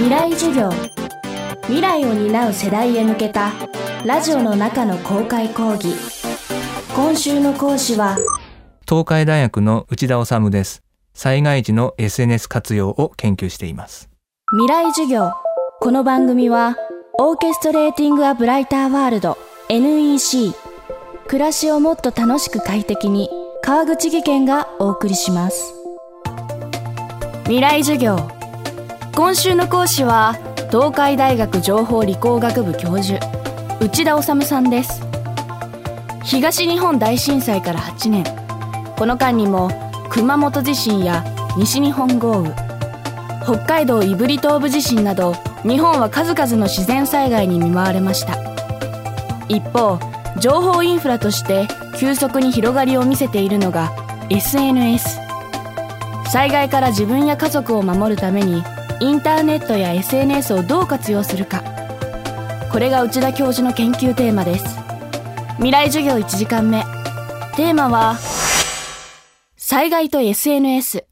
未来授業。未来を担う世代へ向けたラジオの中の公開講義。今週の講師は東海大学の内田治です。災害時の SNS 活用を研究しています。未来授業。この番組はオーケストレーティング・ア・ブライター・ワールド NEC 暮らしをもっと楽しく快適に川口義賢がお送りします。未来授業今週の講師は東海大学情報理工学部教授内田治さんです。東日本大震災から8年。この間にも熊本地震や西日本豪雨北海道胆振東部地震など日本は数々の自然災害に見舞われました。一方情報インフラとして急速に広がりを見せているのが SNS 災害から自分や家族を守るためにインターネットや SNS をどう活用するか。これが内田教授の研究テーマです。未来授業1時間目。テーマは災害と SNS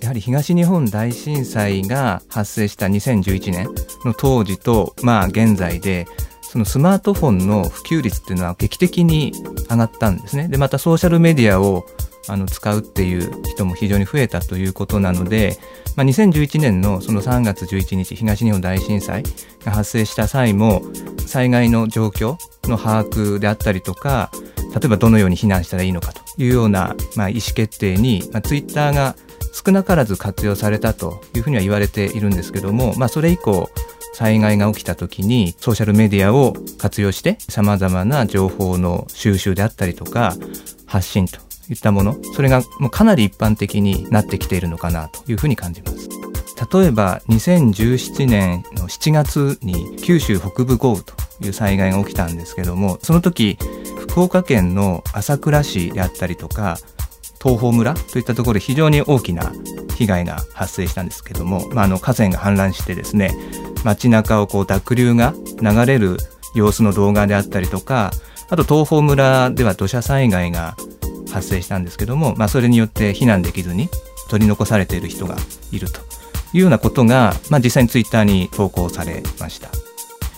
やはり東日本大震災が発生した2011年の当時と、まあ現在で、そのスマートフォンの普及率っていうのは劇的に上がったんですね。で、またソーシャルメディアをあの使うっていう人も非常に増えたということなので、まあ、2011年のその3月11日東日本大震災が発生した際も災害の状況の把握であったりとか例えばどのように避難したらいいのかというような、まあ、意思決定に、まあ、ツイッターが少なからず活用されたというふうには言われているんですけども、まあ、それ以降災害が起きた時にソーシャルメディアを活用して様々な情報の収集であったりとか発信といったものそれがもうかなり一般的になってきているのかなというふうに感じます。例えば2017年の7月に九州北部豪雨という災害が起きたんですけどもその時福岡県の朝倉市であったりとか東峰村といったところで非常に大きな被害が発生したんですけども、まあ、あの河川が氾濫してですね街中をこう濁流が流れる様子の動画であったりとかあと東峰村では土砂災害が発生したんですけども、まあ、それによって避難できずに取り残されている人がいるというようなことが、まあ、実際にツイッターに投稿されました。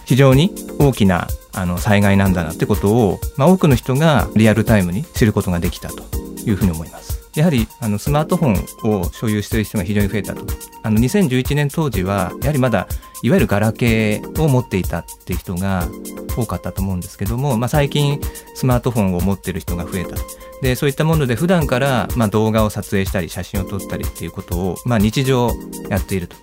非常に大きなあの災害なんだなってことを、まあ、多くの人がリアルタイムに知ることができたというふうに思います。やはりあのスマートフォンを所有している人が非常に増えたと。あの2011年当時はやはりまだいわゆるガラケーを持っていたっていう人が多かったと思うんですけども、まあ、最近スマートフォンを持っている人が増えたでそういったもので普段からま動画を撮影したり写真を撮ったりっていうことをま日常やっていると。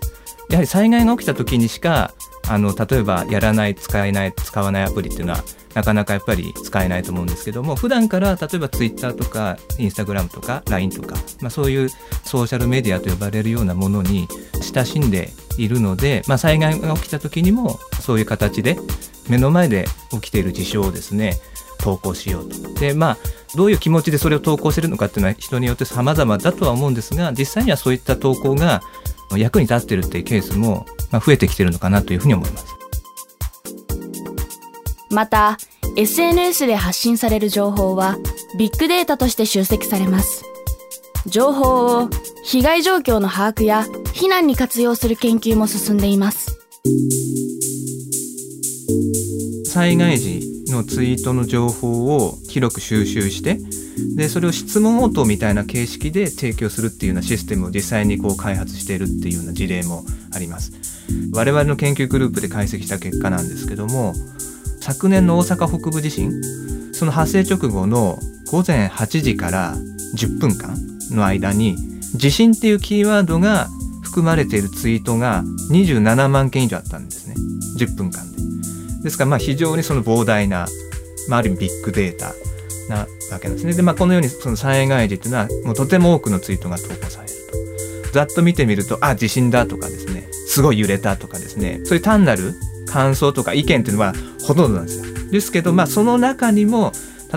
やはり災害が起きた時にしかあの例えばやらない使えない使わないアプリっていうのはなかなかやっぱり使えないと思うんですけども普段から例えば Twitter とか Instagram とか LINE とか、まあ、そういうソーシャルメディアと呼ばれるようなものに親しんでいるので、まあ、災害が起きた時にもそういう形で目の前で起きている事象をですね投稿しようと。でまあどういう気持ちでそれを投稿してるのかっていうのは人によって様々だとは思うんですが実際にはそういった投稿が役に立ってるっていうケースも増えてきてるのかなというふうに思います。また SNS で発信される情報はビッグデータとして集積されます。情報を被害状況の把握や避難に活用する研究も進んでいます。災害時のツイートの情報を広く収集してでそれを質問応答みたいな形式で提供するっていうようなシステムを実際にこう開発しているっていうような事例もあります我々の研究グループで解析した結果なんですけども昨年の大阪北部地震その発生直後の午前8時から10分間の間に地震っていうキーワードが含まれているツイートが27万件以上あったんですね。10分間で。ですからまあ非常にその膨大な、まあ、ある意味ビッグデータなわけなんですね。でまあこのようにその災害時っていうのはもうとても多くのツイートが投稿されると。ざっと見てみるとあ地震だとかですね。すごい揺れたとかですねそういう単なる感想とか意見っていうのはほとんどなんですよ。ですけど、まあその中にも、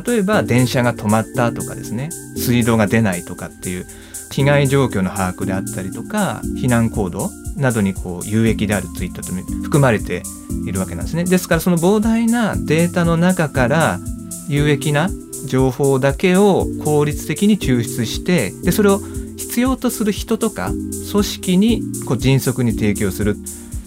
例えば電車が止まったとかですね、水道が出ないとかっていう被害状況の把握であったりとか、避難行動などにこう有益であるツイートと含まれているわけなんですね。ですからその膨大なデータの中から有益な情報だけを効率的に抽出して、で、それを必要とする人とか組織にこう迅速に提供する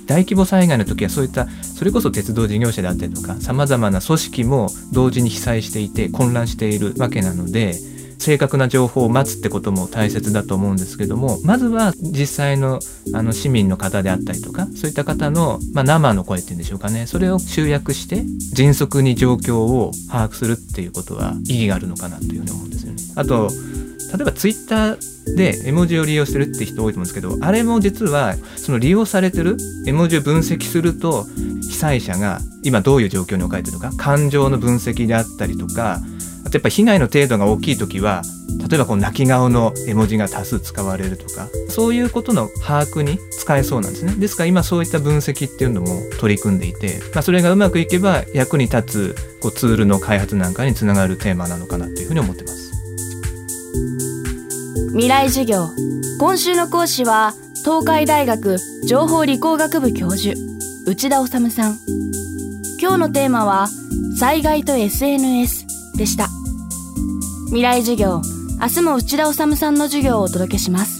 大規模災害の時はそういったそれこそ鉄道事業者であったりとかさまざまな組織も同時に被災していて混乱しているわけなので正確な情報を待つってことも大切だと思うんですけどもまずは実際のあの市民の方であったりとかそういった方の、まあ、生の声っていうんでしょうかねそれを集約して迅速に状況を把握するっていうことは意義があるのかなというふうに思うんですよね。あと例えばツイッターで絵文字を利用してるって人多いと思うんですけどあれも実はその利用されてる絵文字を分析すると被災者が今どういう状況に置かれてるのか感情の分析であったりとかあとやっぱ被害の程度が大きい時は例えばこう泣き顔の絵文字が多数使われるとかそういうことの把握に使えそうなんですね。ですから今そういった分析っていうのも取り組んでいて、まあ、それがうまくいけば役に立つこうツールの開発なんかにつながるテーマなのかなというふうに思ってます。未来授業。今週の講師は東海大学情報理工学部教授内田治さん。今日のテーマは災害と SNS でした。未来授業明日も内田治さんの授業をお届けします。